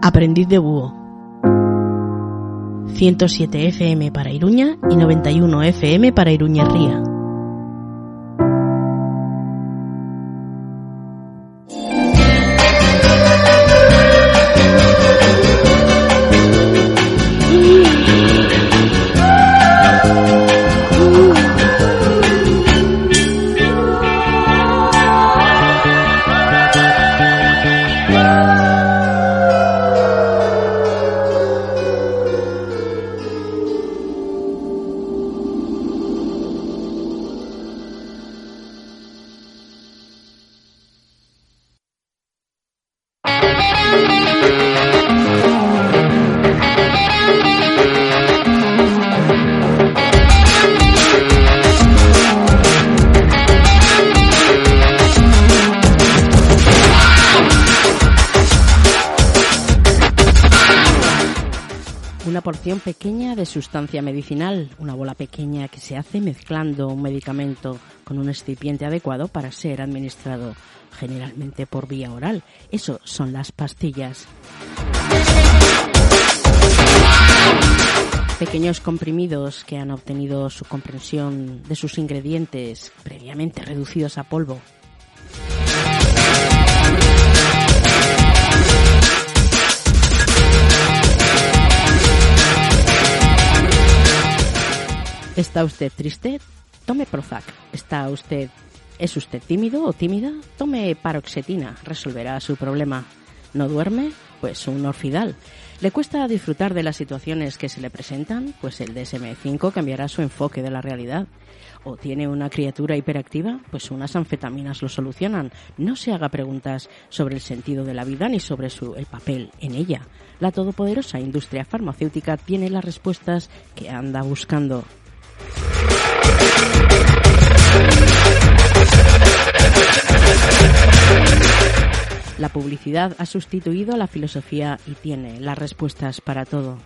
Aprendiz de búho. 107 FM para Iruña y 91 FM para Iruña Ría. Sustancia medicinal, una bola pequeña que se hace mezclando un medicamento con un excipiente adecuado para ser administrado generalmente por vía oral. Eso son las pastillas. Pequeños comprimidos que han obtenido su comprensión de sus ingredientes previamente reducidos a polvo ¿Está usted triste? Tome Prozac. ¿Está usted ¿Es usted tímido o tímida? Tome paroxetina, resolverá su problema. ¿No duerme? Pues un orfidal. ¿Le cuesta disfrutar de las situaciones que se le presentan? Pues el DSM-5 cambiará su enfoque de la realidad. ¿O tiene una criatura hiperactiva? Pues unas anfetaminas lo solucionan. No se haga preguntas sobre el sentido de la vida ni sobre su, el papel en ella. La todopoderosa industria farmacéutica tiene las respuestas que anda buscando. La publicidad ha sustituido a la filosofía y tiene las respuestas para todo.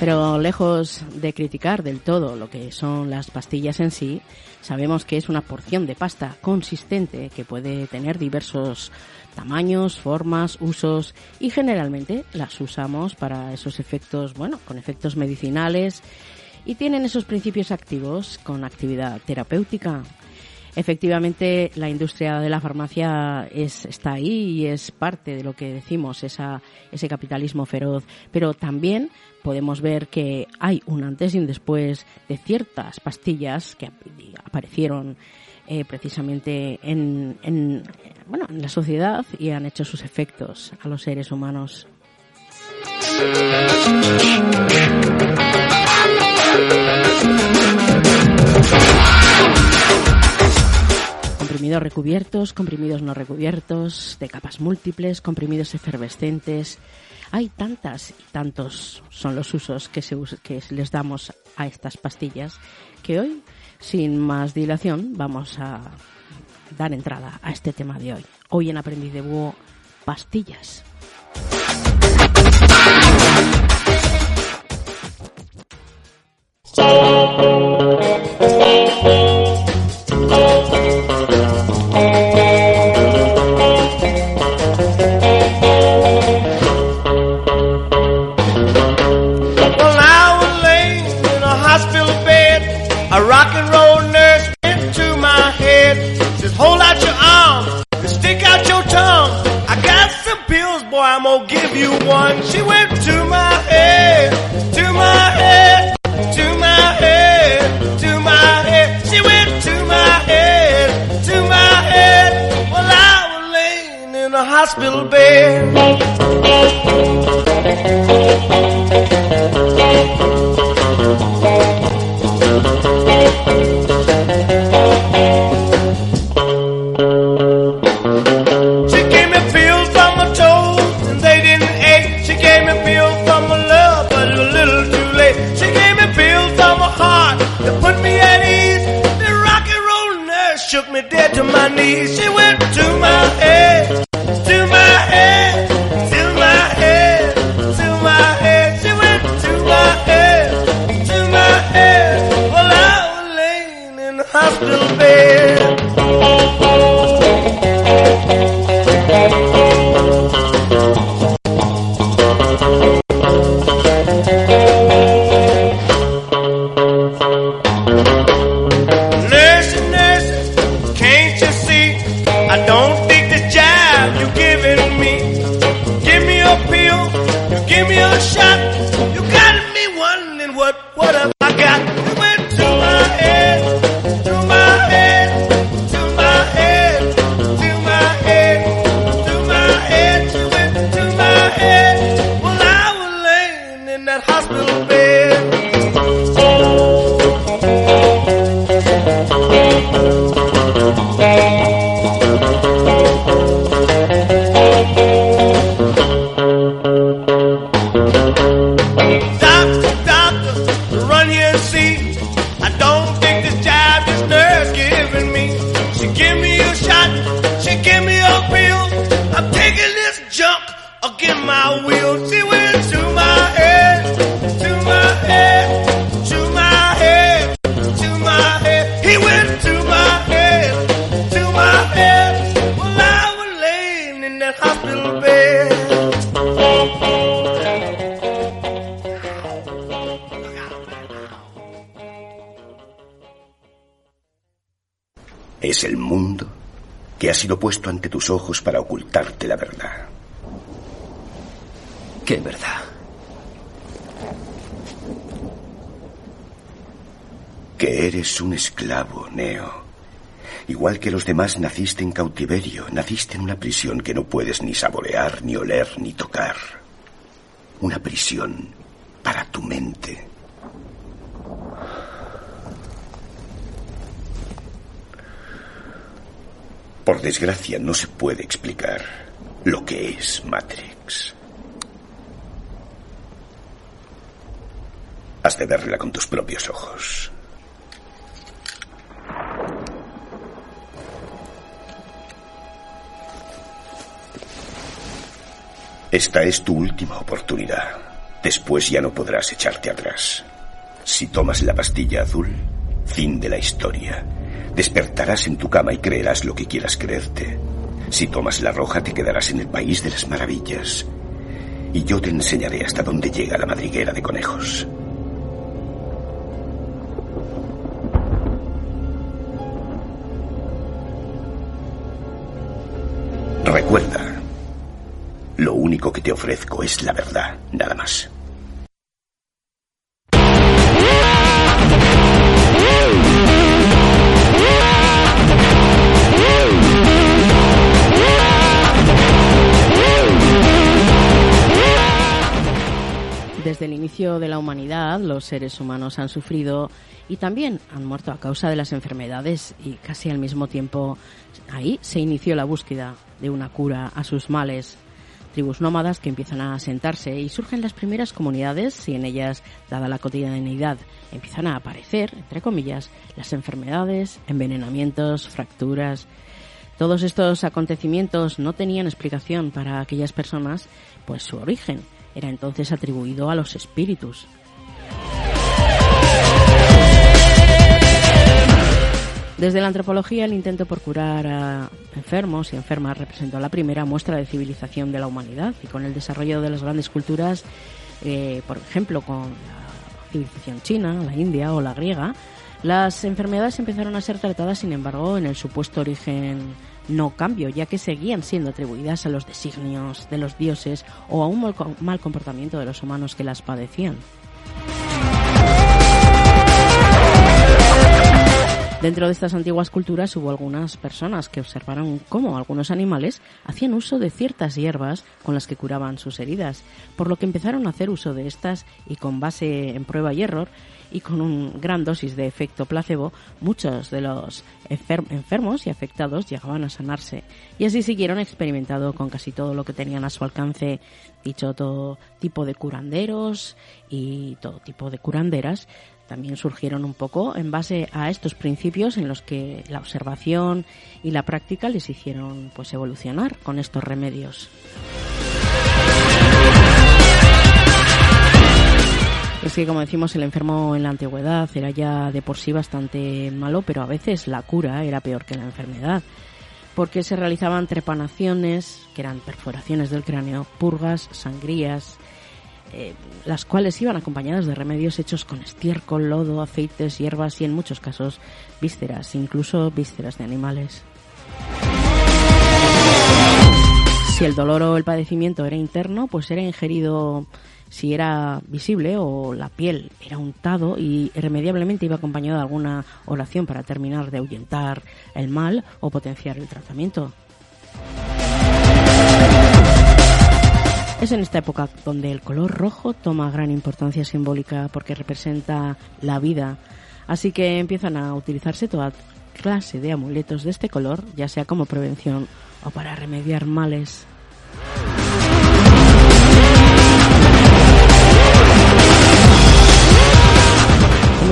Pero lejos de criticar del todo lo que son las pastillas en sí, sabemos que es una porción de pasta consistente que puede tener diversos tamaños, formas, usos y generalmente las usamos para esos efectos, bueno, con efectos medicinales y tienen esos principios activos con actividad terapéutica. Efectivamente, la industria de la farmacia es, está ahí y es parte de lo que decimos, esa, ese capitalismo feroz, pero también podemos ver que hay un antes y un después de ciertas pastillas que aparecieron eh, precisamente en, en, bueno, en la sociedad y han hecho sus efectos a los seres humanos. Comprimidos recubiertos, comprimidos no recubiertos, de capas múltiples, comprimidos efervescentes. Hay tantas y tantos son los usos que, se, que les damos a estas pastillas que hoy sin más dilación, vamos a dar entrada a este tema de hoy. Hoy en Aprendiz de Búho, pastillas. Sido puesto ante tus ojos para ocultarte la verdad. ¿Qué verdad? Que eres un esclavo, Neo. Igual que los demás naciste en cautiverio, naciste en una prisión que no puedes ni saborear, ni oler, ni tocar. Una prisión para tu mente. Por desgracia no se puede explicar lo que es Matrix. Has de verla con tus propios ojos. Esta es tu última oportunidad. Después ya no podrás echarte atrás. Si tomas la pastilla azul, fin de la historia. Despertarás en tu cama y creerás lo que quieras creerte. Si tomas la roja, te quedarás en el país de las maravillas. Y yo te enseñaré hasta dónde llega la madriguera de conejos. Recuerda, lo único que te ofrezco es la verdad, nada más. Desde el inicio de la humanidad, los seres humanos han sufrido y también han muerto a causa de las enfermedades y casi al mismo tiempo ahí se inició la búsqueda de una cura a sus males. Tribus nómadas que empiezan a asentarse y surgen las primeras comunidades y en ellas, dada la cotidianidad, empiezan a aparecer, entre comillas, las enfermedades, envenenamientos, fracturas. Todos estos acontecimientos no tenían explicación para aquellas personas, pues su origen era entonces atribuido a los espíritus. Desde la antropología, el intento por curar a enfermos y enfermas representó la primera muestra de civilización de la humanidad y con el desarrollo de las grandes culturas, eh, por ejemplo, con la civilización china, la india o la griega, las enfermedades empezaron a ser tratadas, sin embargo, en el supuesto origen no cambio, ya que seguían siendo atribuidas a los designios de los dioses o a un mal comportamiento de los humanos que las padecían. Dentro de estas antiguas culturas hubo algunas personas que observaron cómo algunos animales hacían uso de ciertas hierbas con las que curaban sus heridas, por lo que empezaron a hacer uso de estas y con base en prueba y error y con un gran dosis de efecto placebo, muchos de los enfermos y afectados llegaban a sanarse y así siguieron experimentando con casi todo lo que tenían a su alcance, dicho todo tipo de curanderos y todo tipo de curanderas, también surgieron un poco en base a estos principios en los que la observación y la práctica les hicieron pues evolucionar con estos remedios. Es que, como decimos, el enfermo en la antigüedad era ya de por sí bastante malo, pero a veces la cura era peor que la enfermedad, porque se realizaban trepanaciones, que eran perforaciones del cráneo, purgas, sangrías, eh, las cuales iban acompañadas de remedios hechos con estiércol, lodo, aceites, hierbas y en muchos casos vísceras, incluso vísceras de animales. Si el dolor o el padecimiento era interno, pues era ingerido si era visible o la piel era untado y irremediablemente iba acompañado de alguna oración para terminar de ahuyentar el mal o potenciar el tratamiento. Es en esta época donde el color rojo toma gran importancia simbólica porque representa la vida, así que empiezan a utilizarse toda clase de amuletos de este color, ya sea como prevención o para remediar males.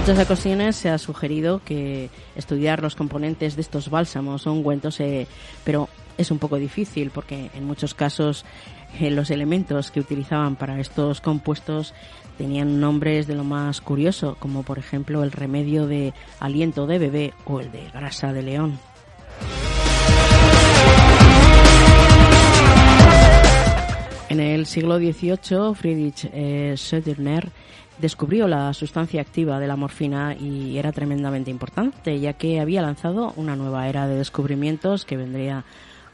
Muchas ocasiones se ha sugerido que estudiar los componentes de estos bálsamos o ungüentos, eh, pero es un poco difícil porque en muchos casos eh, los elementos que utilizaban para estos compuestos tenían nombres de lo más curioso, como por ejemplo el remedio de aliento de bebé o el de grasa de león. En el siglo XVIII, Friedrich eh, Söderner descubrió la sustancia activa de la morfina y era tremendamente importante, ya que había lanzado una nueva era de descubrimientos que vendría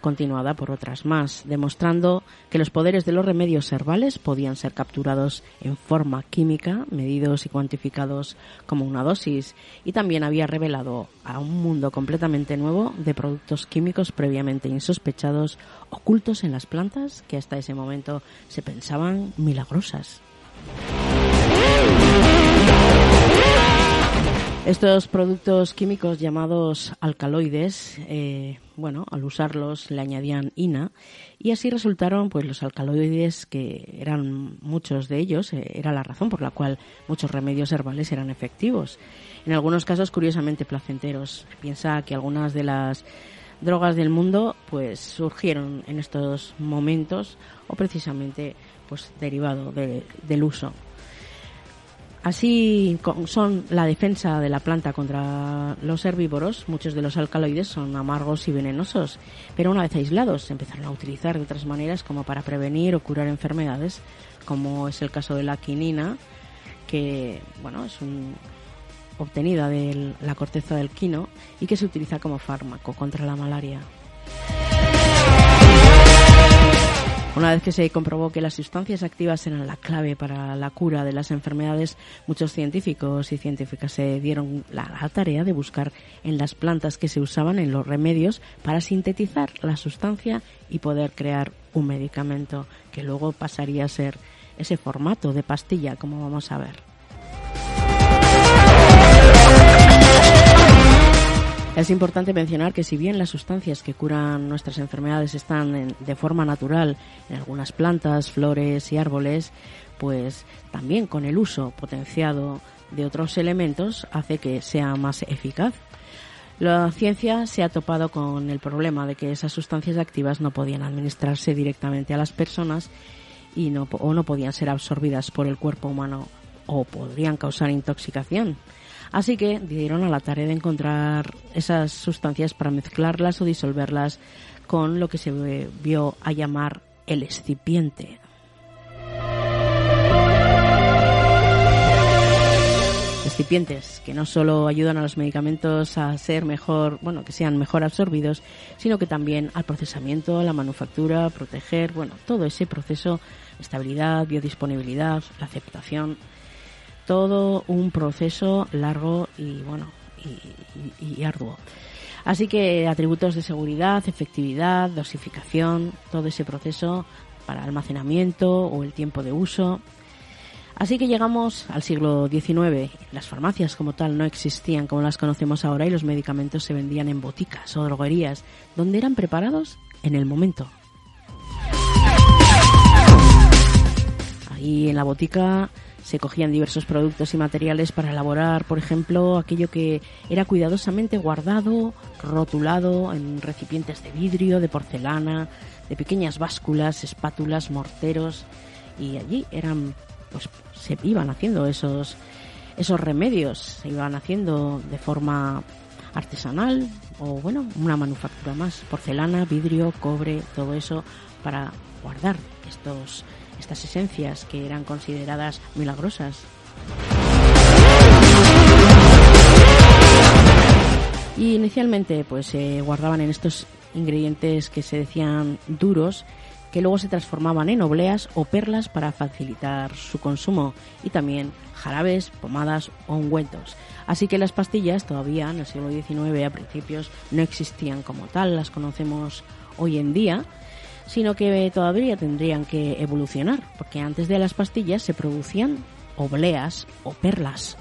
continuada por otras más, demostrando que los poderes de los remedios herbales podían ser capturados en forma química, medidos y cuantificados como una dosis, y también había revelado a un mundo completamente nuevo de productos químicos previamente insospechados, ocultos en las plantas que hasta ese momento se pensaban milagrosas. Estos productos químicos llamados alcaloides, eh, bueno, al usarlos le añadían ina y así resultaron pues los alcaloides que eran muchos de ellos, eh, era la razón por la cual muchos remedios herbales eran efectivos. En algunos casos curiosamente placenteros. Piensa que algunas de las drogas del mundo pues surgieron en estos momentos o precisamente pues derivado del uso Así son la defensa de la planta contra los herbívoros, muchos de los alcaloides son amargos y venenosos, pero una vez aislados se empezaron a utilizar de otras maneras como para prevenir o curar enfermedades, como es el caso de la quinina, que bueno, es obtenida de la corteza del quino y que se utiliza como fármaco contra la malaria. Una vez que se comprobó que las sustancias activas eran la clave para la cura de las enfermedades, muchos científicos y científicas se dieron la, tarea de buscar en las plantas que se usaban en los remedios para sintetizar la sustancia y poder crear un medicamento que luego pasaría a ser ese formato de pastilla, como vamos a ver. Es importante mencionar que si bien las sustancias que curan nuestras enfermedades están de forma natural en algunas plantas, flores y árboles, pues también con el uso potenciado de otros elementos hace que sea más eficaz. La ciencia se ha topado con el problema de que esas sustancias activas no podían administrarse directamente a las personas y no, o no podían ser absorbidas por el cuerpo humano o podrían causar intoxicación. Así que dieron a la tarea de encontrar esas sustancias para mezclarlas o disolverlas con lo que se vio a llamar el excipiente. Excipientes que no solo ayudan a los medicamentos a ser mejor, bueno, que sean mejor absorbidos, sino que también al procesamiento, la manufactura, proteger, bueno, todo ese proceso, estabilidad, biodisponibilidad, la aceptación, todo un proceso largo y bueno y, arduo. Así que atributos de seguridad, efectividad, dosificación, todo ese proceso para almacenamiento o el tiempo de uso. Así que llegamos al siglo XIX. Las farmacias como tal no existían como las conocemos ahora y los medicamentos se vendían en boticas o droguerías, donde eran preparados en el momento. Ahí en la botica se cogían diversos productos y materiales para elaborar, por ejemplo, aquello que era cuidadosamente guardado, rotulado en recipientes de vidrio, de porcelana, de pequeñas básculas, espátulas, morteros, y allí eran pues se iban haciendo esos esos remedios, se iban haciendo de forma artesanal o bueno, una manufactura más, porcelana, vidrio, cobre, todo eso para guardar estos estas esencias que eran consideradas milagrosas. Y inicialmente pues se guardaban en estos ingredientes que se decían duros que luego se transformaban en obleas o perlas para facilitar su consumo y también jarabes, pomadas o ungüentos. Así que las pastillas todavía en el siglo XIX a principios no existían como tal, las conocemos hoy en día, sino que todavía tendrían que evolucionar, porque antes de las pastillas se producían obleas o perlas.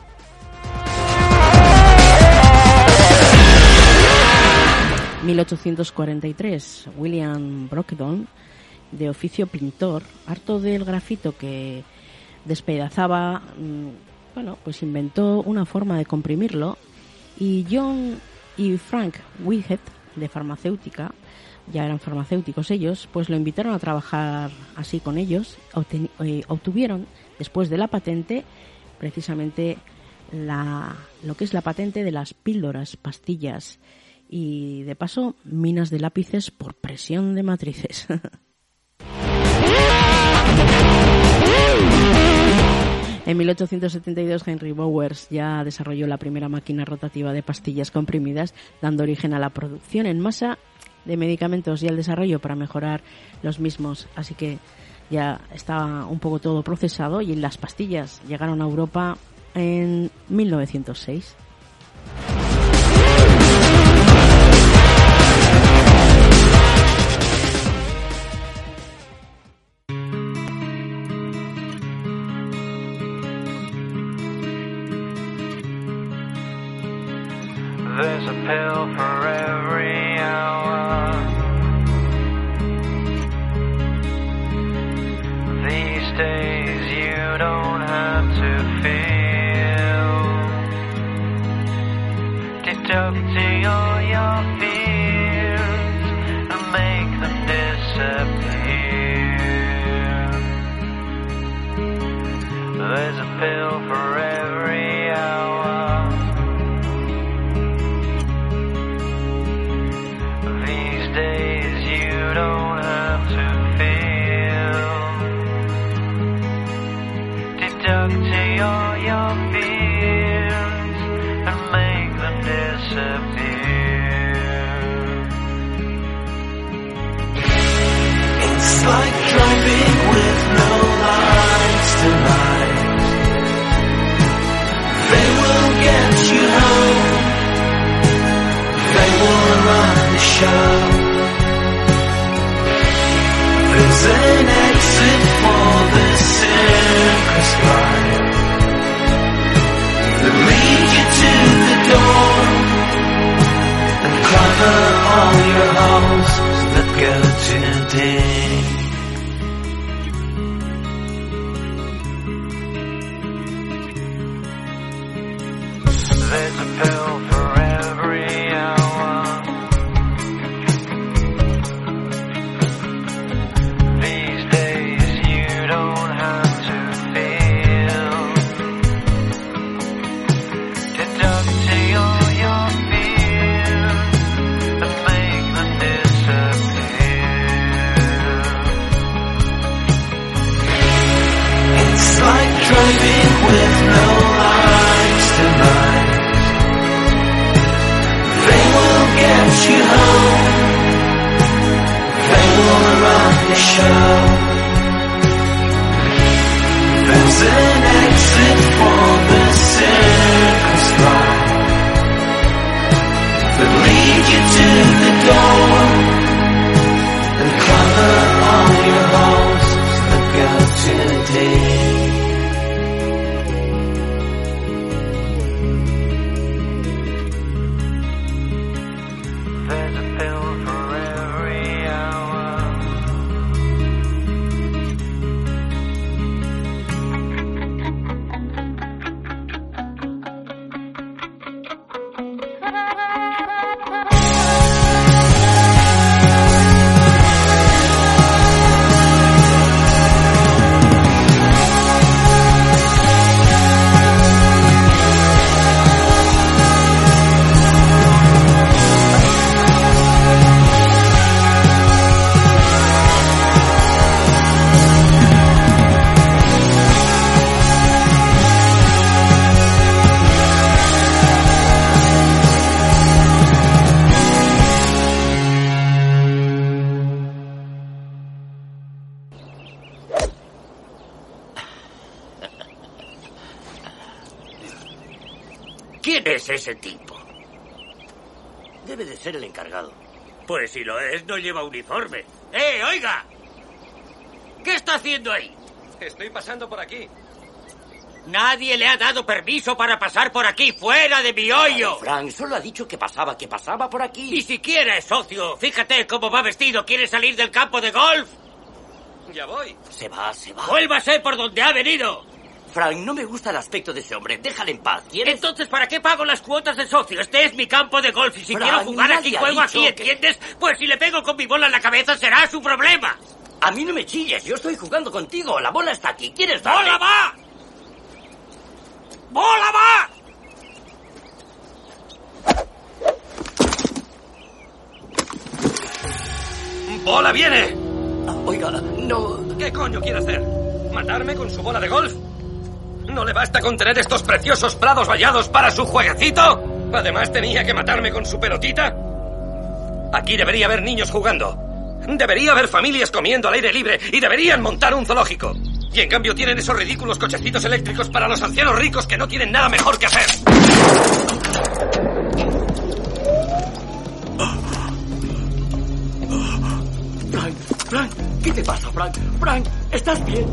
1843, William Brockdon, de oficio pintor, harto del grafito que despedazaba, mm, bueno, pues inventó una forma de comprimirlo y John y Frank Whitehead, de farmacéutica, ya eran farmacéuticos ellos, pues lo invitaron a trabajar así con ellos, eh, obtuvieron después de la patente precisamente la, lo que es la patente de las píldoras, pastillas y de paso minas de lápices por presión de matrices. En 1872 Henry Bowers ya desarrolló la primera máquina rotativa de pastillas comprimidas, dando origen a la producción en masa de medicamentos y al desarrollo para mejorar los mismos. Así que ya estaba un poco todo procesado y las pastillas llegaron a Europa en 1906. All your fears and make them disappear. It's like driving with no lights tonight. They will get you home. They run the show. There's an exit for the circus line the door and cover all your holes ese tipo? Debe de ser el encargado. Pues si lo es, no lleva uniforme. ¡Eh, oiga! ¿Qué está haciendo ahí? Estoy pasando por aquí. Nadie le ha dado permiso para pasar por aquí, fuera de mi hoyo. Frank solo ha dicho que pasaba, que pasaba por aquí. Ni siquiera es socio. Fíjate cómo va vestido. ¿Quiere salir del campo de golf? Ya voy. Se va, se va. Vuélvase por donde ha venido. Frank, no me gusta el aspecto de ese hombre. Déjale en paz. ¿Quieres? Entonces, ¿para qué pago las cuotas de socio? Este es mi campo de golf y si Frank, quiero jugar aquí, juego aquí, que- ¿entiendes? Pues si le pego con mi bola en la cabeza será su problema. A mí no me chilles. Yo estoy jugando contigo. La bola está aquí. ¿Quieres darle? ¡Bola va! ¡Bola va! ¡Bola viene! Ah, Oiga, no... ¿Qué coño quiere hacer? ¿Matarme con su bola de golf? ¿No le basta con tener estos preciosos prados vallados para su jueguecito? Además tenía que matarme con su pelotita. Aquí debería haber niños jugando. Debería haber familias comiendo al aire libre y deberían montar un zoológico. Y en cambio tienen esos ridículos cochecitos eléctricos para los ancianos ricos que no tienen nada mejor que hacer. Frank, Frank, ¿qué te pasa, Frank? Frank, ¿estás bien?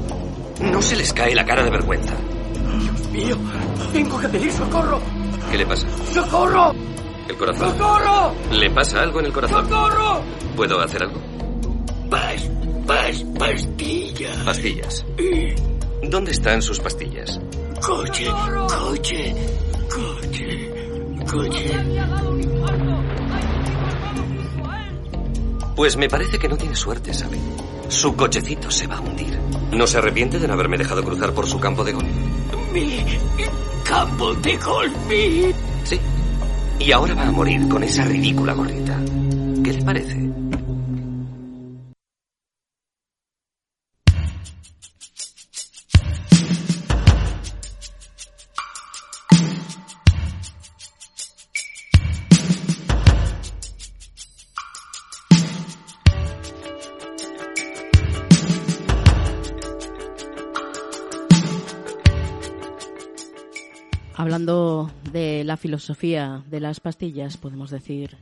No se les cae la cara de vergüenza. Mío, tengo que pedir socorro. ¿Qué le pasa? ¡Socorro! ¿El corazón? ¡Socorro! ¿Le pasa algo en el corazón? ¡Socorro! ¿Puedo hacer algo? Pas, pas, pastillas. Pastillas. ¿Dónde están sus pastillas? Coche, coche, coche, coche. Pues me parece que no tiene suerte, ¿sabe? Su cochecito se va a hundir. ¿No se arrepiente de no haberme dejado cruzar por su campo de golf? Mi campo de golf, mi... Sí. Y ahora va a morir con esa ridícula gorrita. ¿Qué le parece? La filosofía de las pastillas, podemos decir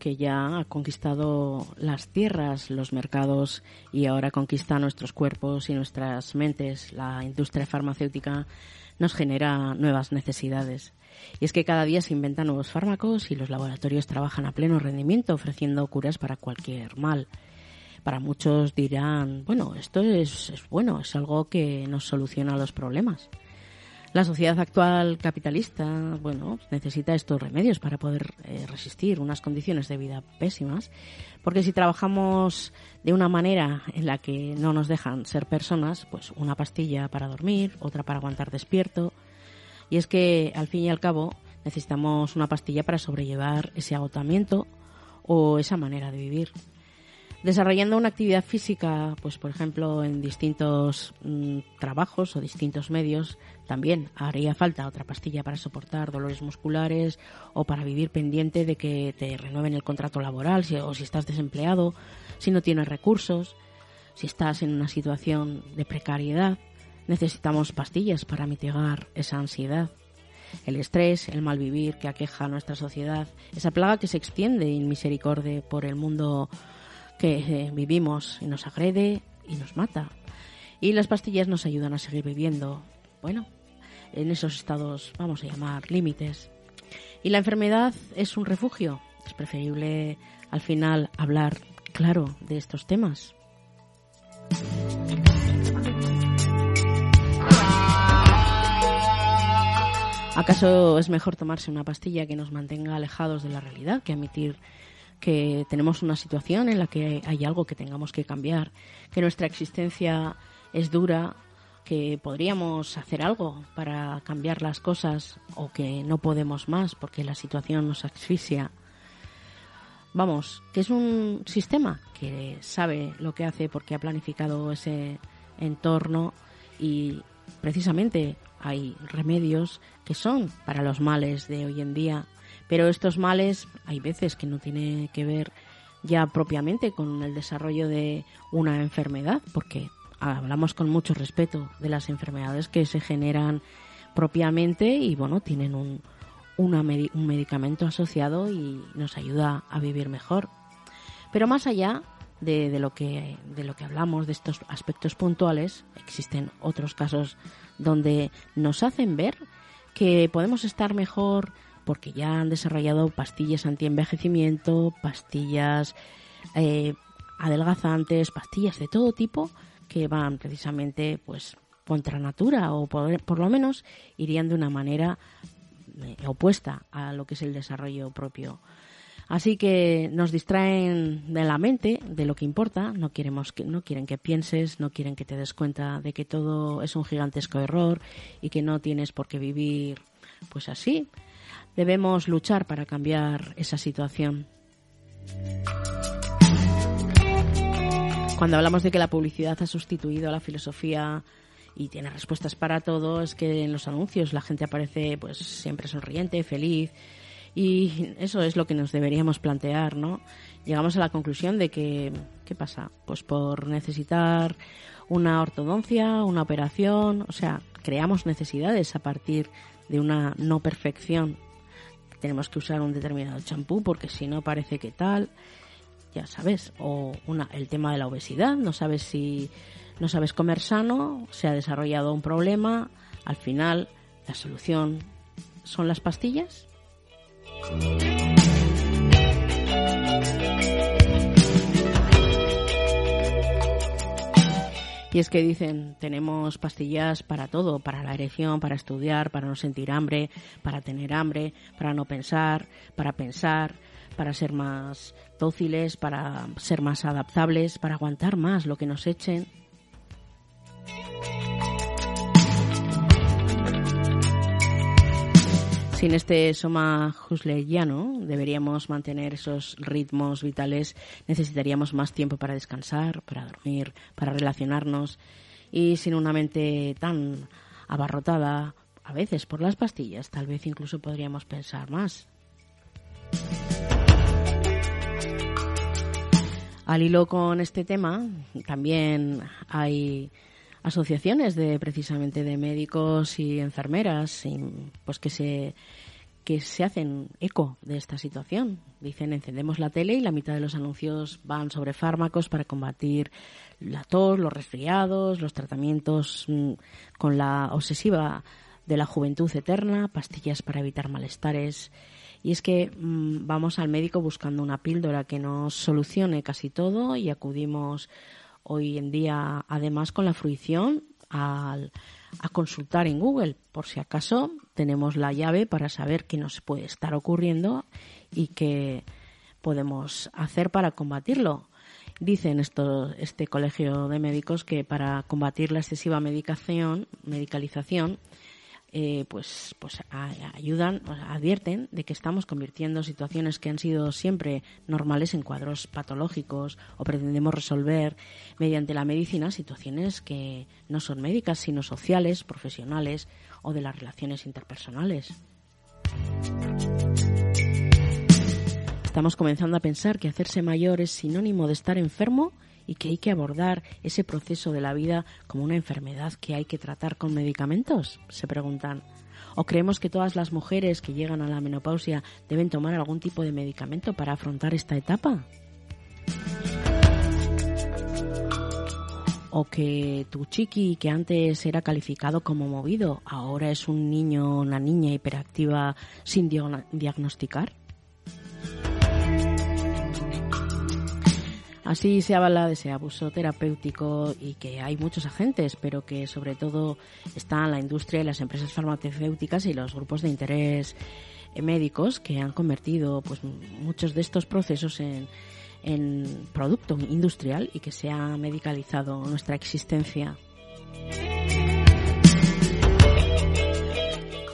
que ya ha conquistado las tierras, los mercados y ahora conquista nuestros cuerpos y nuestras mentes. La industria farmacéutica nos genera nuevas necesidades. Y es que cada día se inventan nuevos fármacos y los laboratorios trabajan a pleno rendimiento ofreciendo curas para cualquier mal. Para muchos dirán, bueno, esto es, es bueno, es algo que nos soluciona los problemas. La sociedad actual capitalista, bueno, necesita estos remedios para poder eh, resistir unas condiciones de vida pésimas, porque si trabajamos de una manera en la que no nos dejan ser personas, pues una pastilla para dormir, otra para aguantar despierto, y es que al fin y al cabo necesitamos una pastilla para sobrellevar ese agotamiento o esa manera de vivir desarrollando una actividad física, pues por ejemplo en distintos mm, trabajos o distintos medios, también haría falta otra pastilla para soportar dolores musculares o para vivir pendiente de que te renueven el contrato laboral o si estás desempleado, si no tienes recursos, si estás en una situación de precariedad. Necesitamos pastillas para mitigar esa ansiedad el estrés, el mal vivir que aqueja a nuestra sociedad, esa plaga que se extiende en misericordia por el mundo que eh, vivimos y nos agrede y nos mata. Y las pastillas nos ayudan a seguir viviendo, bueno, en esos estados, vamos a llamar, límites. Y la enfermedad es un refugio. Es preferible al final hablar claro de estos temas. ¿Acaso es mejor tomarse una pastilla que nos mantenga alejados de la realidad que admitir que tenemos una situación en la que hay algo que tengamos que cambiar, que nuestra existencia es dura, que podríamos hacer algo para cambiar las cosas o que no podemos más porque la situación nos asfixia? Vamos, que es un sistema que sabe lo que hace porque ha planificado ese entorno y precisamente hay remedios que son para los males de hoy en día, pero estos males hay veces que no tiene que ver ya propiamente con el desarrollo de una enfermedad, porque hablamos con mucho respeto de las enfermedades que se generan propiamente y bueno, tienen un, una un medicamento asociado y nos ayuda a vivir mejor. Pero más allá de, de lo que, de lo que hablamos, de estos aspectos puntuales, existen otros casos donde nos hacen ver que podemos estar mejor porque ya han desarrollado pastillas antienvejecimiento, pastillas eh, adelgazantes, pastillas de todo tipo que van precisamente pues contra natura o por, lo menos irían de una manera eh, opuesta a lo que es el desarrollo propio. Así que nos distraen de la mente, de lo que importa, no queremos que, no quieren que pienses, no quieren que te des cuenta de que todo es un gigantesco error y que no tienes por qué vivir pues así. Debemos luchar para cambiar esa situación. Cuando hablamos de que la publicidad ha sustituido a la filosofía y tiene respuestas para todo, es que en los anuncios la gente aparece pues siempre sonriente, feliz y eso es lo que nos deberíamos plantear, ¿no? Llegamos a la conclusión de que ¿qué pasa? Pues por necesitar una ortodoncia, una operación, o sea, creamos necesidades a partir de una no perfección. Tenemos que usar un determinado champú porque si no parece que tal ya sabes, o una, el tema de la obesidad, no sabes si no sabes comer sano, se ha desarrollado un problema, al final la solución son las pastillas. Y es que dicen, tenemos pastillas para todo, para la erección, para estudiar, para no sentir hambre, para tener hambre, para no pensar, para pensar, para ser más dóciles, para ser más adaptables, para aguantar más lo que nos echen. Sin este soma husleriano deberíamos mantener esos ritmos vitales, necesitaríamos más tiempo para descansar, para dormir, para relacionarnos y sin una mente tan abarrotada a veces por las pastillas, tal vez incluso podríamos pensar más. Al hilo con este tema, también hay asociaciones de precisamente de médicos y enfermeras y, pues que se que se hacen eco de esta situación. Dicen encendemos la tele y la mitad de los anuncios van sobre fármacos para combatir la tos, los resfriados, los tratamientos mm, con la obsesiva de la juventud eterna, pastillas para evitar malestares. Y es que mmm, vamos al médico buscando una píldora que nos solucione casi todo y acudimos hoy en día además con la fruición al, a consultar en Google por si acaso tenemos la llave para saber qué nos puede estar ocurriendo y qué podemos hacer para combatirlo. Dicen esto, este colegio de médicos que para combatir la excesiva medicación, medicalización, eh, pues, pues ayudan, advierten de que estamos convirtiendo situaciones que han sido siempre normales en cuadros patológicos o pretendemos resolver mediante la medicina situaciones que no son médicas sino sociales, profesionales o de las relaciones interpersonales. Estamos comenzando a pensar que hacerse mayor es sinónimo de estar enfermo y que hay que abordar ese proceso de la vida como una enfermedad que hay que tratar con medicamentos? Se preguntan. ¿O creemos que todas las mujeres que llegan a la menopausia deben tomar algún tipo de medicamento para afrontar esta etapa? ¿O que tu chiqui, que antes era calificado como movido, ahora es un niño o una niña hiperactiva sin diagnosticar? Así se habla de ese abuso terapéutico y que hay muchos agentes, pero que sobre todo están la industria y las empresas farmacéuticas y los grupos de interés médicos que han convertido pues muchos de estos procesos en, en producto industrial y que se ha medicalizado nuestra existencia.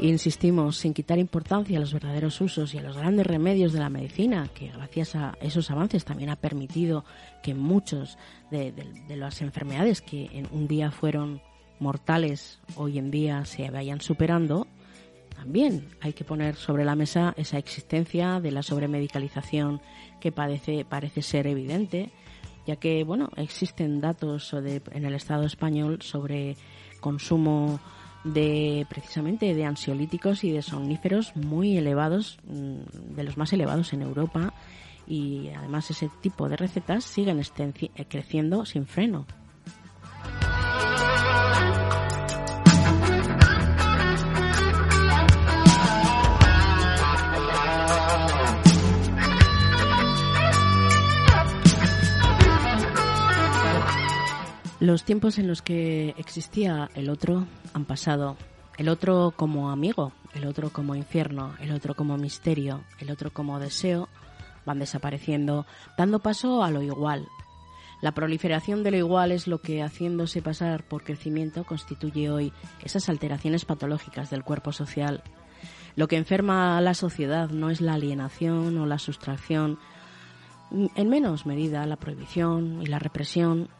Insistimos, sin quitar importancia a los verdaderos usos y a los grandes remedios de la medicina, que gracias a esos avances también ha permitido que muchos de, las enfermedades que en un día fueron mortales hoy en día se vayan superando, también hay que poner sobre la mesa esa existencia de la sobremedicalización que parece, parece ser evidente, ya que bueno existen datos en el Estado español sobre consumo de precisamente de ansiolíticos y de somníferos muy elevados, mm, de los más elevados en Europa y además ese tipo de recetas siguen eh, creciendo sin freno. Los tiempos en los que existía el otro han pasado. El otro como amigo, el otro como infierno, el otro como misterio, el otro como deseo, van desapareciendo, dando paso a lo igual. La proliferación de lo igual es lo que, haciéndose pasar por crecimiento, constituye hoy esas alteraciones patológicas del cuerpo social. Lo que enferma a la sociedad no es la alienación o la sustracción, en menos medida la prohibición y la represión,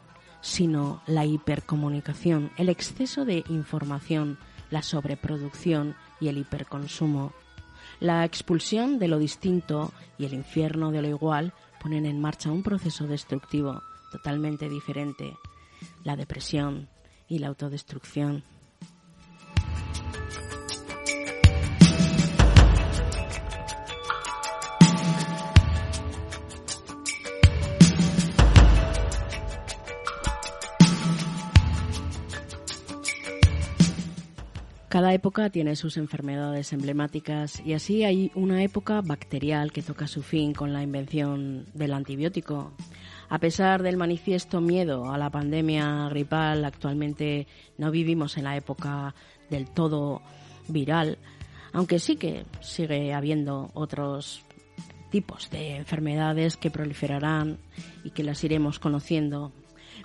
sino la hipercomunicación, el exceso de información, la sobreproducción y el hiperconsumo. La expulsión de lo distinto y el infierno de lo igual ponen en marcha un proceso destructivo totalmente diferente, la depresión y la autodestrucción. Cada época tiene sus enfermedades emblemáticas y así hay una época bacterial que toca su fin con la invención del antibiótico. A pesar del manifiesto miedo a la pandemia gripal, actualmente no vivimos en la época del todo viral, aunque sí que sigue habiendo otros tipos de enfermedades que proliferarán y que las iremos conociendo.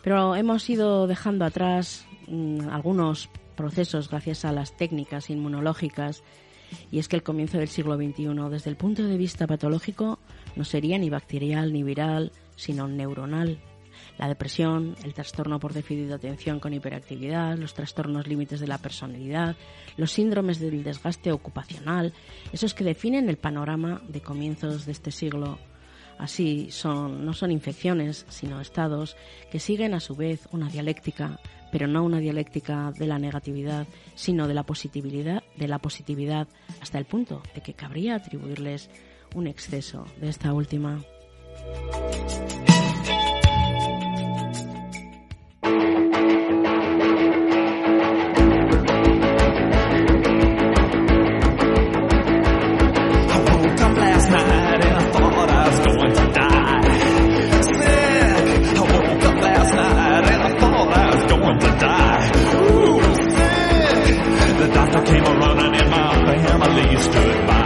Pero hemos ido dejando atrás mm, algunos procesos gracias a las técnicas inmunológicas y es que el comienzo del siglo XXI desde el punto de vista patológico no sería ni bacterial ni viral, sino neuronal. La depresión, el trastorno por déficit de atención con hiperactividad, los trastornos límites de la personalidad, los síndromes del desgaste ocupacional, esos que definen el panorama de comienzos de este siglo. Así son, no son infecciones, sino estados que siguen a su vez una dialéctica, pero no una dialéctica de la negatividad, sino de la positividad, de la positividad hasta el punto de que cabría atribuirles un exceso de esta última. Stood by.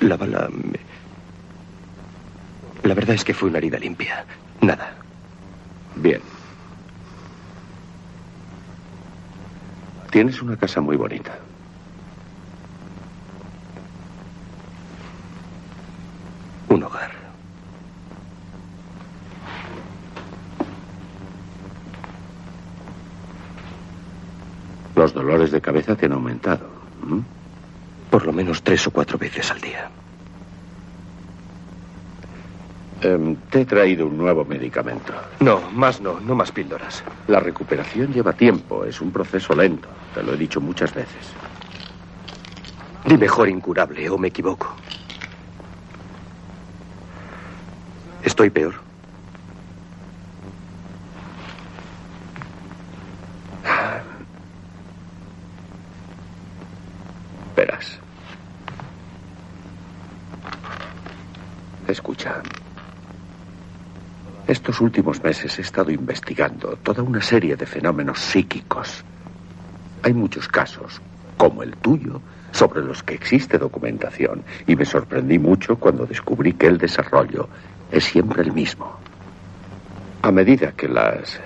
La bala me... La verdad es que fue una herida limpia. Nada. Bien. Tienes una casa muy bonita. Un hogar. Los dolores de cabeza te han aumentado. Por lo menos tres o cuatro veces al día. Em, te he traído un nuevo medicamento. No, más no, no más píldoras. La recuperación lleva tiempo, es un proceso lento. Te lo he dicho muchas veces. Di mejor incurable o me equivoco. Estoy peor. Últimos meses he estado investigando toda una serie de fenómenos psíquicos. Hay muchos casos, como el tuyo, sobre los que existe documentación, y me sorprendí mucho cuando descubrí que el desarrollo es siempre el mismo. A medida que las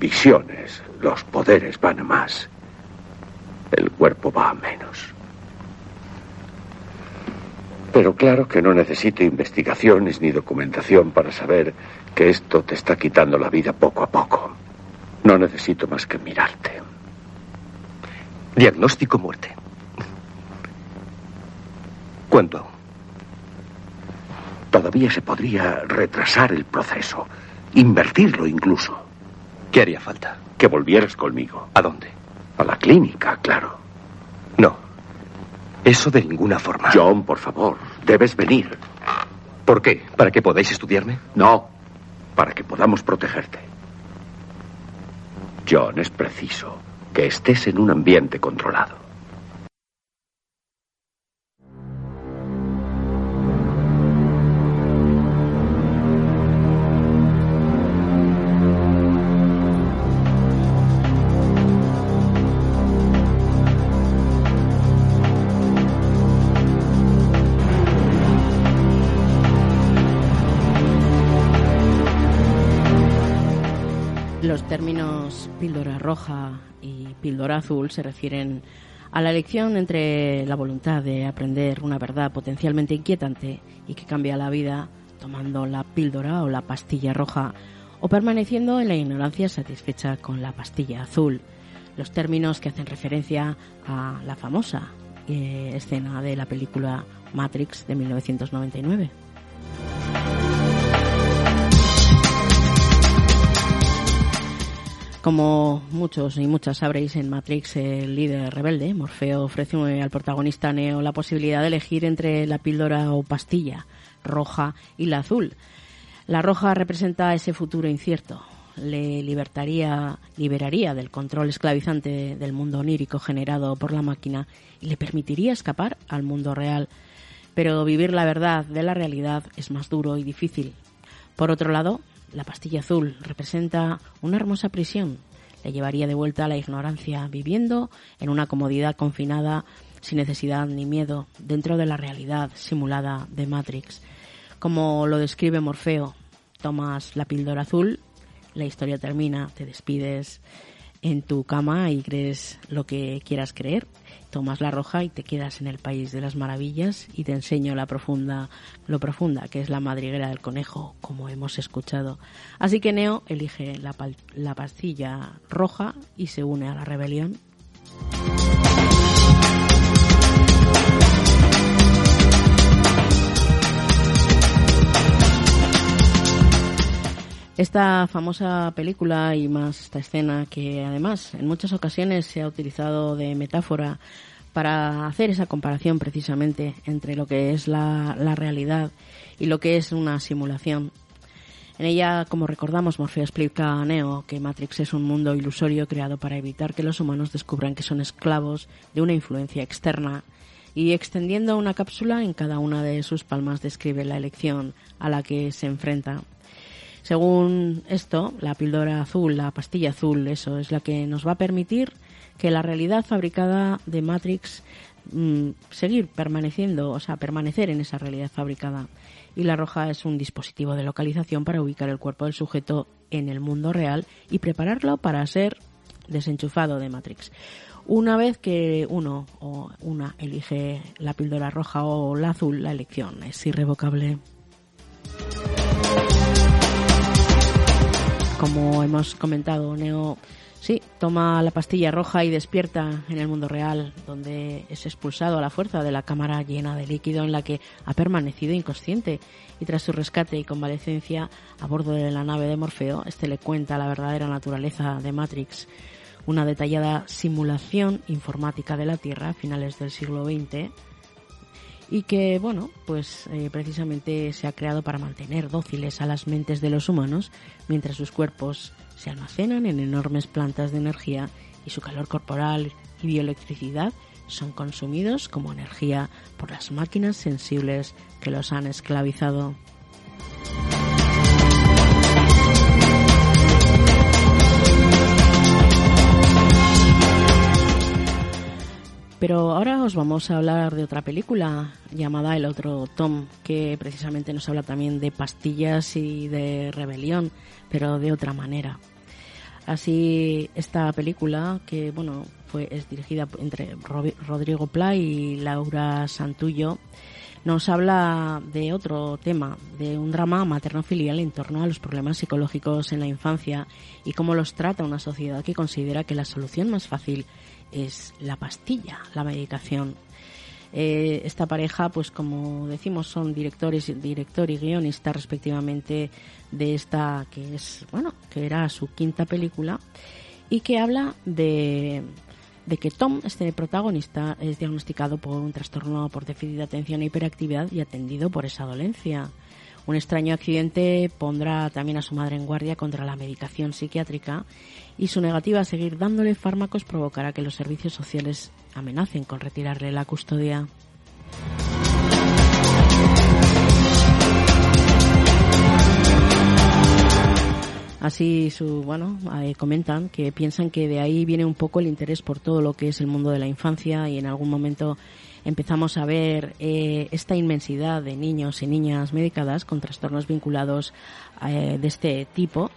visiones, los poderes van a más, el cuerpo va a menos. Pero claro que no necesito investigaciones ni documentación para saber que esto te está quitando la vida poco a poco. No necesito más que mirarte. Diagnóstico muerte. ¿Cuánto aún? Todavía se podría retrasar el proceso, invertirlo incluso. ¿Qué haría falta? Que volvieras conmigo. ¿A dónde? A la clínica, claro. No. Eso de ninguna forma. John, por favor, debes venir. ¿Por qué? ¿Para que podáis estudiarme? No, para que podamos protegerte. John, es preciso que estés en un ambiente controlado. Roja y píldora azul se refieren a la elección entre la voluntad de aprender una verdad potencialmente inquietante y que cambia la vida tomando la píldora o la pastilla roja o permaneciendo en la ignorancia satisfecha con la pastilla azul. Los términos que hacen referencia a la famosa eh, escena de la película Matrix de 1999. Como muchos y muchas sabréis, en Matrix el líder rebelde, Morfeo, ofrece al protagonista Neo la posibilidad de elegir entre la píldora o pastilla roja y la azul. La roja representa ese futuro incierto. Le libertaría, liberaría del control esclavizante del mundo onírico generado por la máquina y le permitiría escapar al mundo real. Pero vivir la verdad de la realidad es más duro y difícil. Por otro lado, la pastilla azul representa una hermosa prisión. Le llevaría de vuelta a la ignorancia, viviendo en una comodidad confinada, sin necesidad ni miedo, dentro de la realidad simulada de Matrix. Como lo describe Morfeo, tomas la píldora azul, la historia termina, te despides en tu cama y crees lo que quieras creer. Tomas la roja y te quedas en el país de las maravillas y te enseño la profunda, lo profunda que es la madriguera del conejo, como hemos escuchado. Así que Neo elige la, la pastilla roja y se une a la rebelión. Esta famosa película y más esta escena que además en muchas ocasiones se ha utilizado de metáfora para hacer esa comparación precisamente entre lo que es la, realidad y lo que es una simulación. En ella, como recordamos, Morfeo explica a Neo que Matrix es un mundo ilusorio creado para evitar que los humanos descubran que son esclavos de una influencia externa y extendiendo una cápsula en cada una de sus palmas describe la elección a la que se enfrenta. Según esto, la píldora azul, la pastilla azul, eso es la que nos va a permitir que la realidad fabricada de Matrix mm, seguir permaneciendo, o sea, permanecer en esa realidad fabricada. Y la roja es un dispositivo de localización para ubicar el cuerpo del sujeto en el mundo real y prepararlo para ser desenchufado de Matrix. Una vez que uno o una elige la píldora roja o la azul, la elección es irrevocable. Como hemos comentado, Neo sí toma la pastilla roja y despierta en el mundo real, donde es expulsado a la fuerza de la cámara llena de líquido en la que ha permanecido inconsciente. Y tras su rescate y convalecencia a bordo de la nave de Morfeo, este le cuenta la verdadera naturaleza de Matrix, una detallada simulación informática de la Tierra a finales del siglo XX y que, bueno, pues eh, precisamente se ha creado para mantener dóciles a las mentes de los humanos mientras sus cuerpos se almacenan en enormes plantas de energía y su calor corporal y bioelectricidad son consumidos como energía por las máquinas sensibles que los han esclavizado. Pero ahora os vamos a hablar de otra película llamada El otro Tom, que precisamente nos habla también de pastillas y de rebelión, pero de otra manera. Así, esta película, que bueno, fue, es dirigida entre Rodrigo Pla y Laura Santullo, nos habla de otro tema, de un drama materno-filial en torno a los problemas psicológicos en la infancia y cómo los trata una sociedad que considera que la solución más fácil es la pastilla, la medicación. Eh, esta pareja, pues como decimos, son directores, director y guionista respectivamente de esta que es, bueno, que era su quinta película y que habla de, de que Tom, este protagonista, es diagnosticado por un trastorno por déficit de atención e hiperactividad y atendido por esa dolencia. Un extraño accidente pondrá también a su madre en guardia contra la medicación psiquiátrica y su negativa a seguir dándole fármacos provocará que los servicios sociales amenacen con retirarle la custodia. Así su, bueno, eh, comentan que piensan que de ahí viene un poco el interés por todo lo que es el mundo de la infancia y en algún momento empezamos a ver eh, esta inmensidad de niños y niñas medicadas con trastornos vinculados eh, de este tipo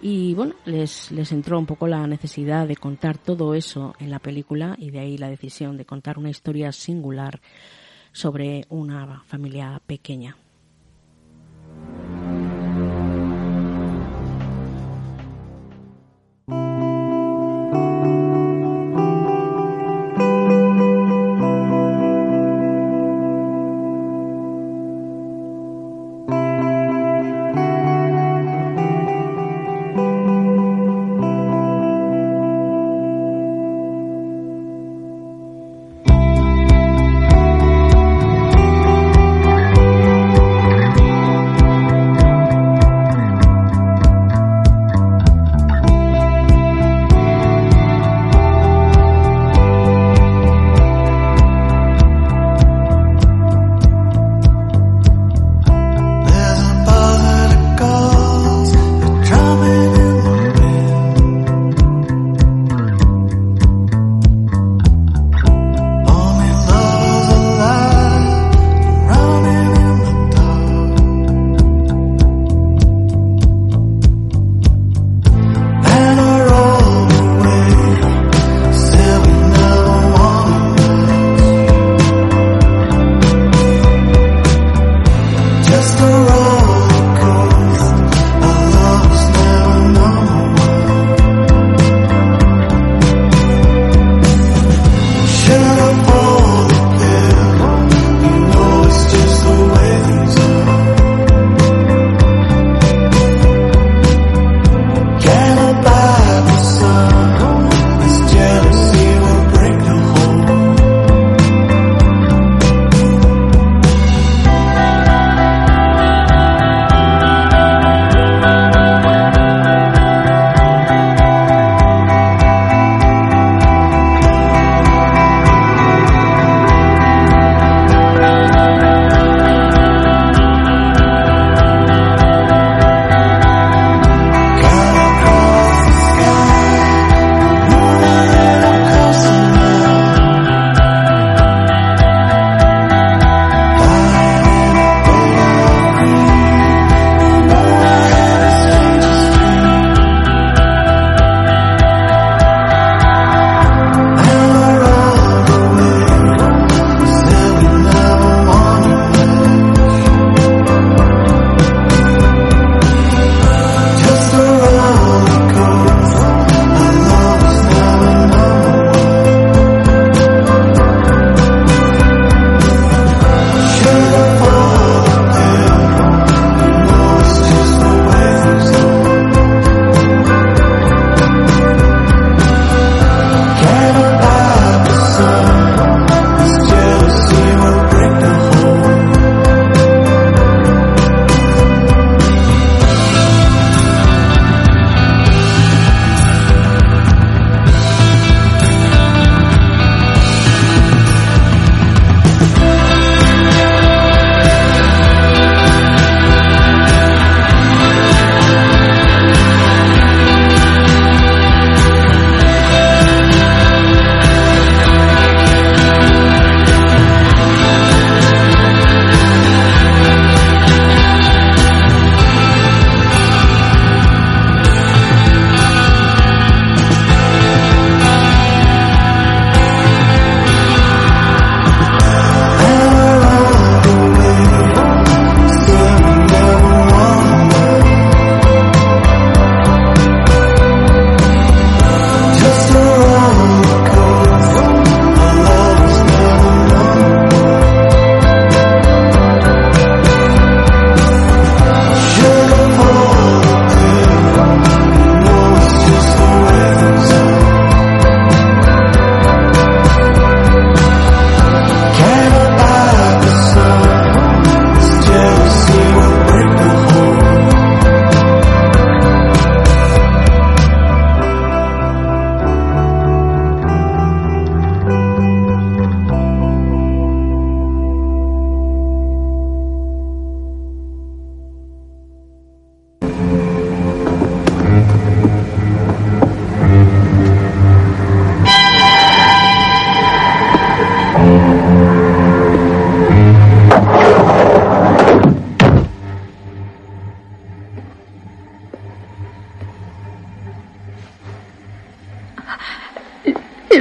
y bueno, les, les entró un poco la necesidad de contar todo eso en la película y de ahí la decisión de contar una historia singular sobre una familia pequeña.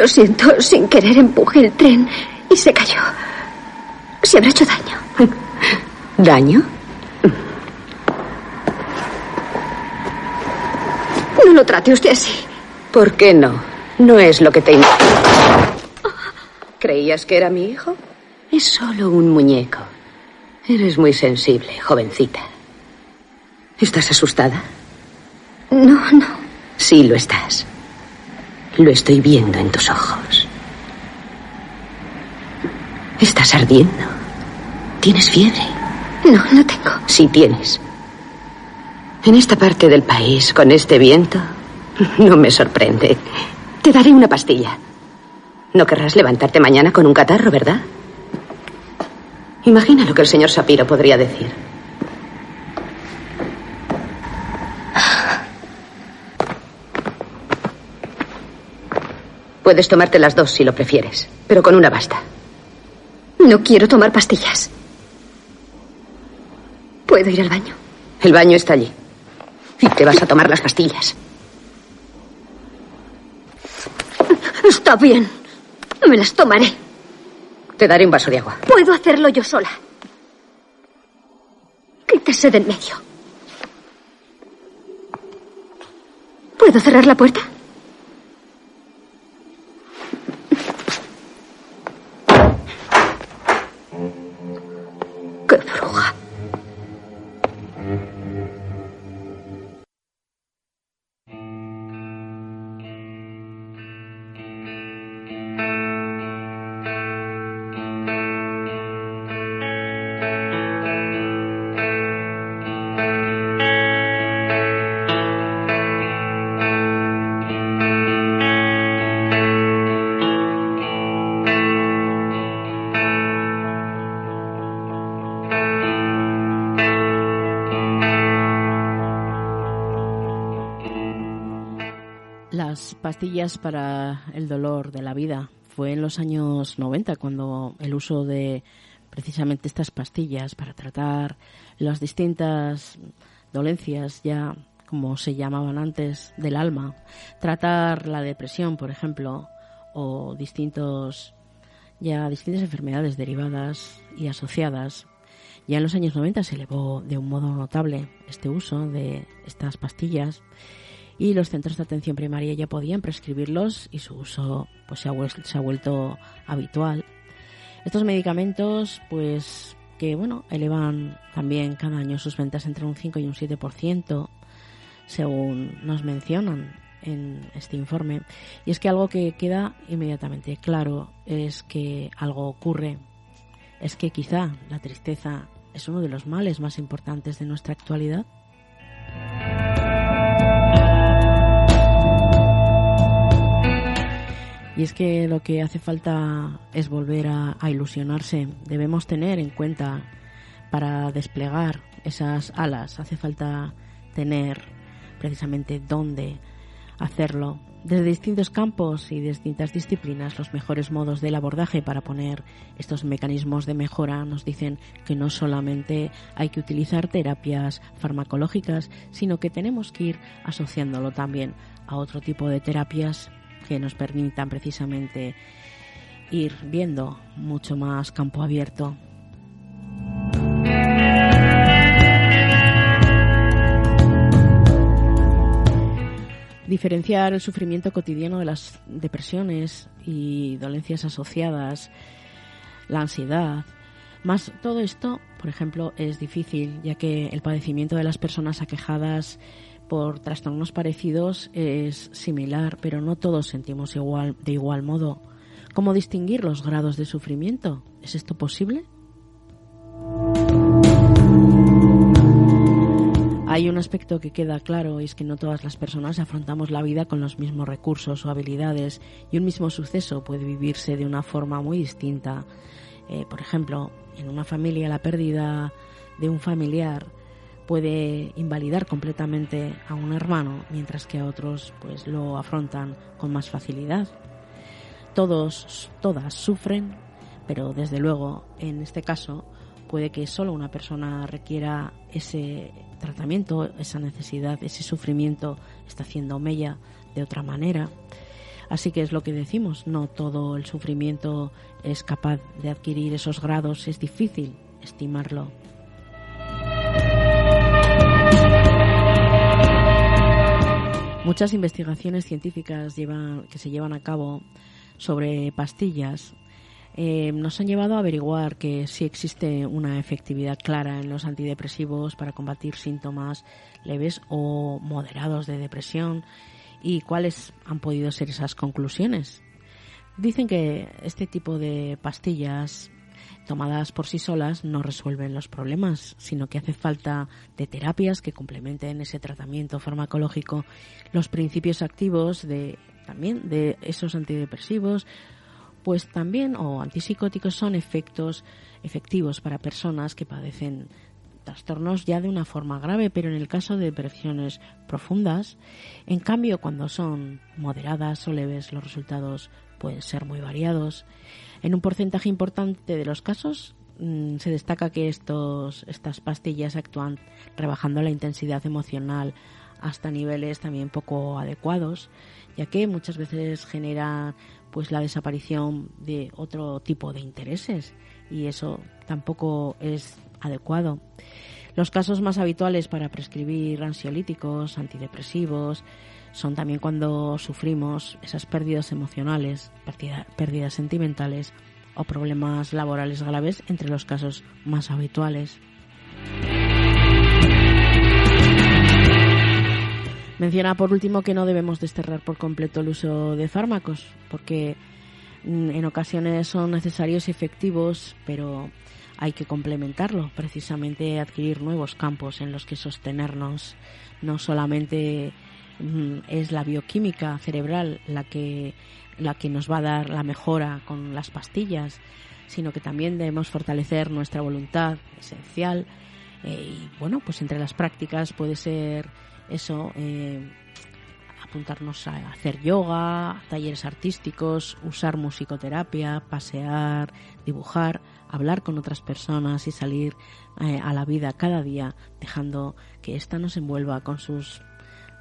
Siento, sin querer empujé el tren y se cayó. Se habrá hecho daño. ¿Daño? No lo trate usted así. ¿Por qué no? No es lo que te imaginas. ¿Creías que era mi hijo? Es solo un muñeco. Eres muy sensible, jovencita. ¿Estás asustada? No, no. Sí, lo estás. Lo estoy viendo en tus ojos. Estás ardiendo. ¿Tienes fiebre? No, no tengo. Sí tienes. En esta parte del país, con este viento, no me sorprende. Te daré una pastilla. No querrás levantarte mañana con un catarro, ¿verdad? Imagina lo que el señor Sapiro podría decir. Puedes tomarte las dos si lo prefieres, pero con una basta. No quiero tomar pastillas. ¿Puedo ir al baño? El baño está allí. Y te vas a tomar las pastillas. Está bien. Me las tomaré. Te daré un vaso de agua. Puedo hacerlo yo sola. Quítese de en medio. ¿Puedo cerrar la puerta? Pastillas para el dolor de la vida. Fue en los años 90 cuando el uso de precisamente estas pastillas para tratar las distintas dolencias ya como se llamaban antes del alma, tratar la depresión, por ejemplo, o distintos ya distintas enfermedades derivadas y asociadas. Ya en los años 90 se elevó de un modo notable este uso de estas pastillas y los centros de atención primaria ya podían prescribirlos y su uso pues se ha, se ha vuelto habitual. Estos medicamentos pues que bueno, elevan también cada año sus ventas entre un 5 y un 7%, según nos mencionan en este informe. Y es que algo que queda inmediatamente claro es que algo ocurre, es que quizá la tristeza es uno de los males más importantes de nuestra actualidad. Y es que lo que hace falta es volver a, ilusionarse. Debemos tener en cuenta para desplegar esas alas, hace falta tener precisamente dónde hacerlo. Desde distintos campos y distintas disciplinas, los mejores modos del abordaje para poner estos mecanismos de mejora nos dicen que no solamente hay que utilizar terapias farmacológicas, sino que tenemos que ir asociándolo también a otro tipo de terapias que nos permitan precisamente ir viendo mucho más campo abierto. Diferenciar el sufrimiento cotidiano de las depresiones y dolencias asociadas, la ansiedad, más todo esto, por ejemplo, es difícil, ya que el padecimiento de las personas aquejadas por trastornos parecidos es similar, pero no todos sentimos igual, de igual modo. ¿Cómo distinguir los grados de sufrimiento? ¿Es esto posible? Hay un aspecto que queda claro y es que no todas las personas afrontamos la vida con los mismos recursos o habilidades y un mismo suceso puede vivirse de una forma muy distinta. Eh, por ejemplo, en una familia la pérdida de un familiar puede invalidar completamente a un hermano, mientras que a otros pues lo afrontan con más facilidad. Todos, todas sufren, pero desde luego en este caso puede que solo una persona requiera ese tratamiento, esa necesidad, ese sufrimiento está haciendo mella de otra manera. Así que es lo que decimos, no todo el sufrimiento es capaz de adquirir esos grados, es difícil estimarlo. Muchas investigaciones científicas llevan, que se llevan a cabo sobre pastillas eh, nos han llevado a averiguar que sí existe una efectividad clara en los antidepresivos para combatir síntomas leves o moderados de depresión y cuáles han podido ser esas conclusiones. Dicen que este tipo de pastillas tomadas por sí solas no resuelven los problemas, sino que hace falta de terapias que complementen ese tratamiento farmacológico, los principios activos de también de esos antidepresivos, pues también o antipsicóticos son efectos efectivos para personas que padecen trastornos ya de una forma grave, pero en el caso de depresiones profundas, en cambio cuando son moderadas o leves los resultados pueden ser muy variados. En un porcentaje importante de los casos mm, se destaca que estos, estas pastillas actúan rebajando la intensidad emocional hasta niveles también poco adecuados, ya que muchas veces genera pues la desaparición de otro tipo de intereses y eso tampoco es adecuado. Los casos más habituales para prescribir ansiolíticos, antidepresivos, son también cuando sufrimos esas pérdidas emocionales, pérdidas sentimentales o problemas laborales graves entre los casos más habituales. Menciona por último que no debemos desterrar por completo el uso de fármacos, porque mm, en ocasiones son necesarios y efectivos, pero hay que complementarlo, precisamente adquirir nuevos campos en los que sostenernos. No solamente es la bioquímica cerebral la que, la que nos va a dar la mejora con las pastillas, sino que también debemos fortalecer nuestra voluntad esencial. Eh, y bueno, pues entre las prácticas puede ser eso, eh, apuntarnos a hacer yoga, talleres artísticos, usar musicoterapia, pasear, dibujar, hablar con otras personas y salir eh, a la vida cada día, dejando que ésta nos envuelva con sus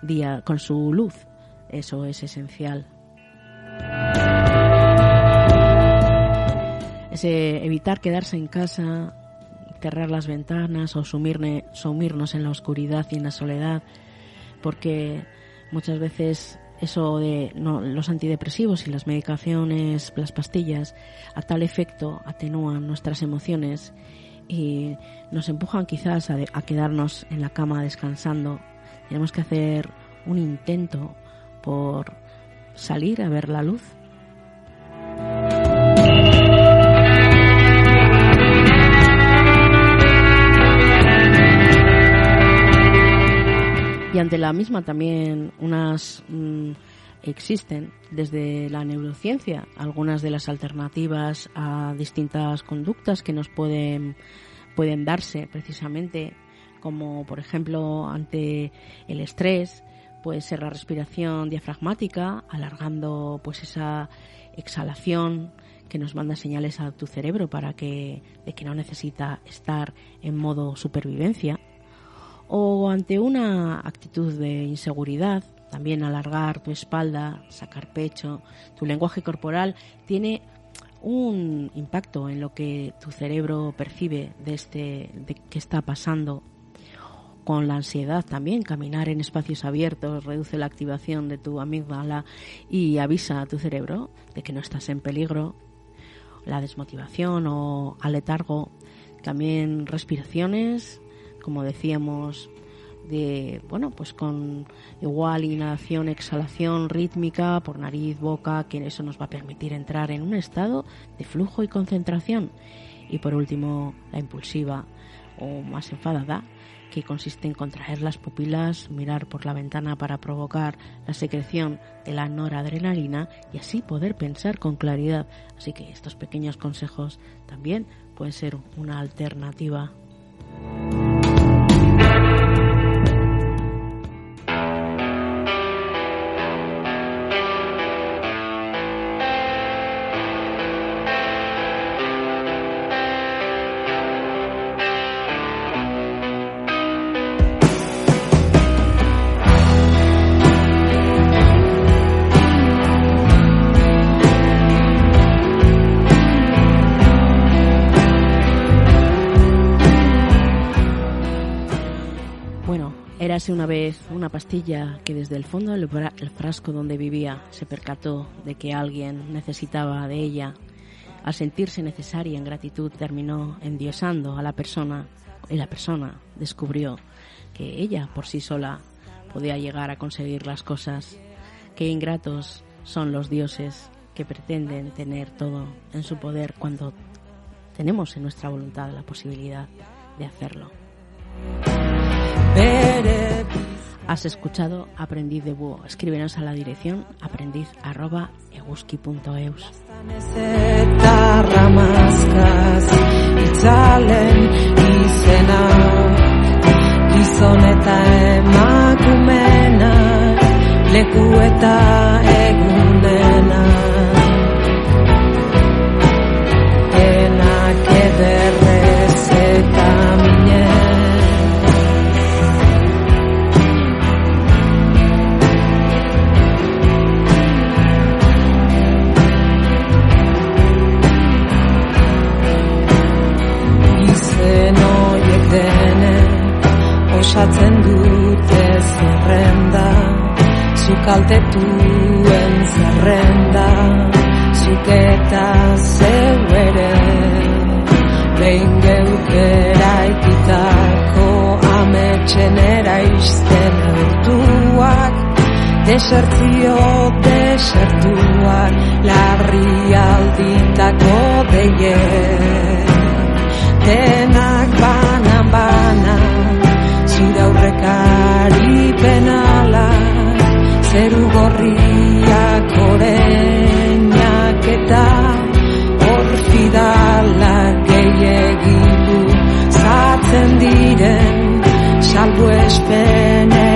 día, con su luz. Eso es esencial. Ese evitar quedarse en casa, cerrar las ventanas o sumirnos en la oscuridad y en la soledad porque muchas veces eso de los antidepresivos y las medicaciones, las pastillas, a tal efecto atenúan nuestras emociones y nos empujan quizás a quedarnos en la cama descansando. Tenemos que hacer un intento por salir a ver la luz. Y ante la misma también unas mm, existen desde la neurociencia algunas de las alternativas a distintas conductas que nos pueden pueden darse precisamente como por ejemplo ante el estrés puede ser la respiración diafragmática alargando pues esa exhalación que nos manda señales a tu cerebro para que de que no necesita estar en modo supervivencia. O ante una actitud de inseguridad, también alargar tu espalda, sacar pecho, tu lenguaje corporal tiene un impacto en lo que tu cerebro percibe de este de qué está pasando con la ansiedad también. Caminar en espacios abiertos reduce la activación de tu amígdala y avisa a tu cerebro de que no estás en peligro. La desmotivación o aletargo también respiraciones como decíamos, de, bueno, pues con igual inhalación, exhalación rítmica por nariz, boca, que eso nos va a permitir entrar en un estado de flujo y concentración. Y por último, la impulsiva o más enfadada, que consiste en contraer las pupilas, mirar por la ventana para provocar la secreción de la noradrenalina y así poder pensar con claridad. Así que estos pequeños consejos también pueden ser una alternativa. Érase una vez una pastilla que desde el fondo del frasco donde vivía se percató de que alguien necesitaba de ella. Al sentirse necesaria en gratitud terminó endiosando a la persona y la persona descubrió que ella por sí sola podía llegar a conseguir las cosas. Qué ingratos son los dioses que pretenden tener todo en su poder cuando tenemos en nuestra voluntad la posibilidad de hacerlo. Has escuchado Aprendiz de Búho. Escríbenos a la dirección eta egunena zukaltetuen zerrenda zuk eta zeu ere. Behin geukera ikitako ametxen eraizten eurtuak desertzio desertuak larri alditako deiek denak banan salbu espen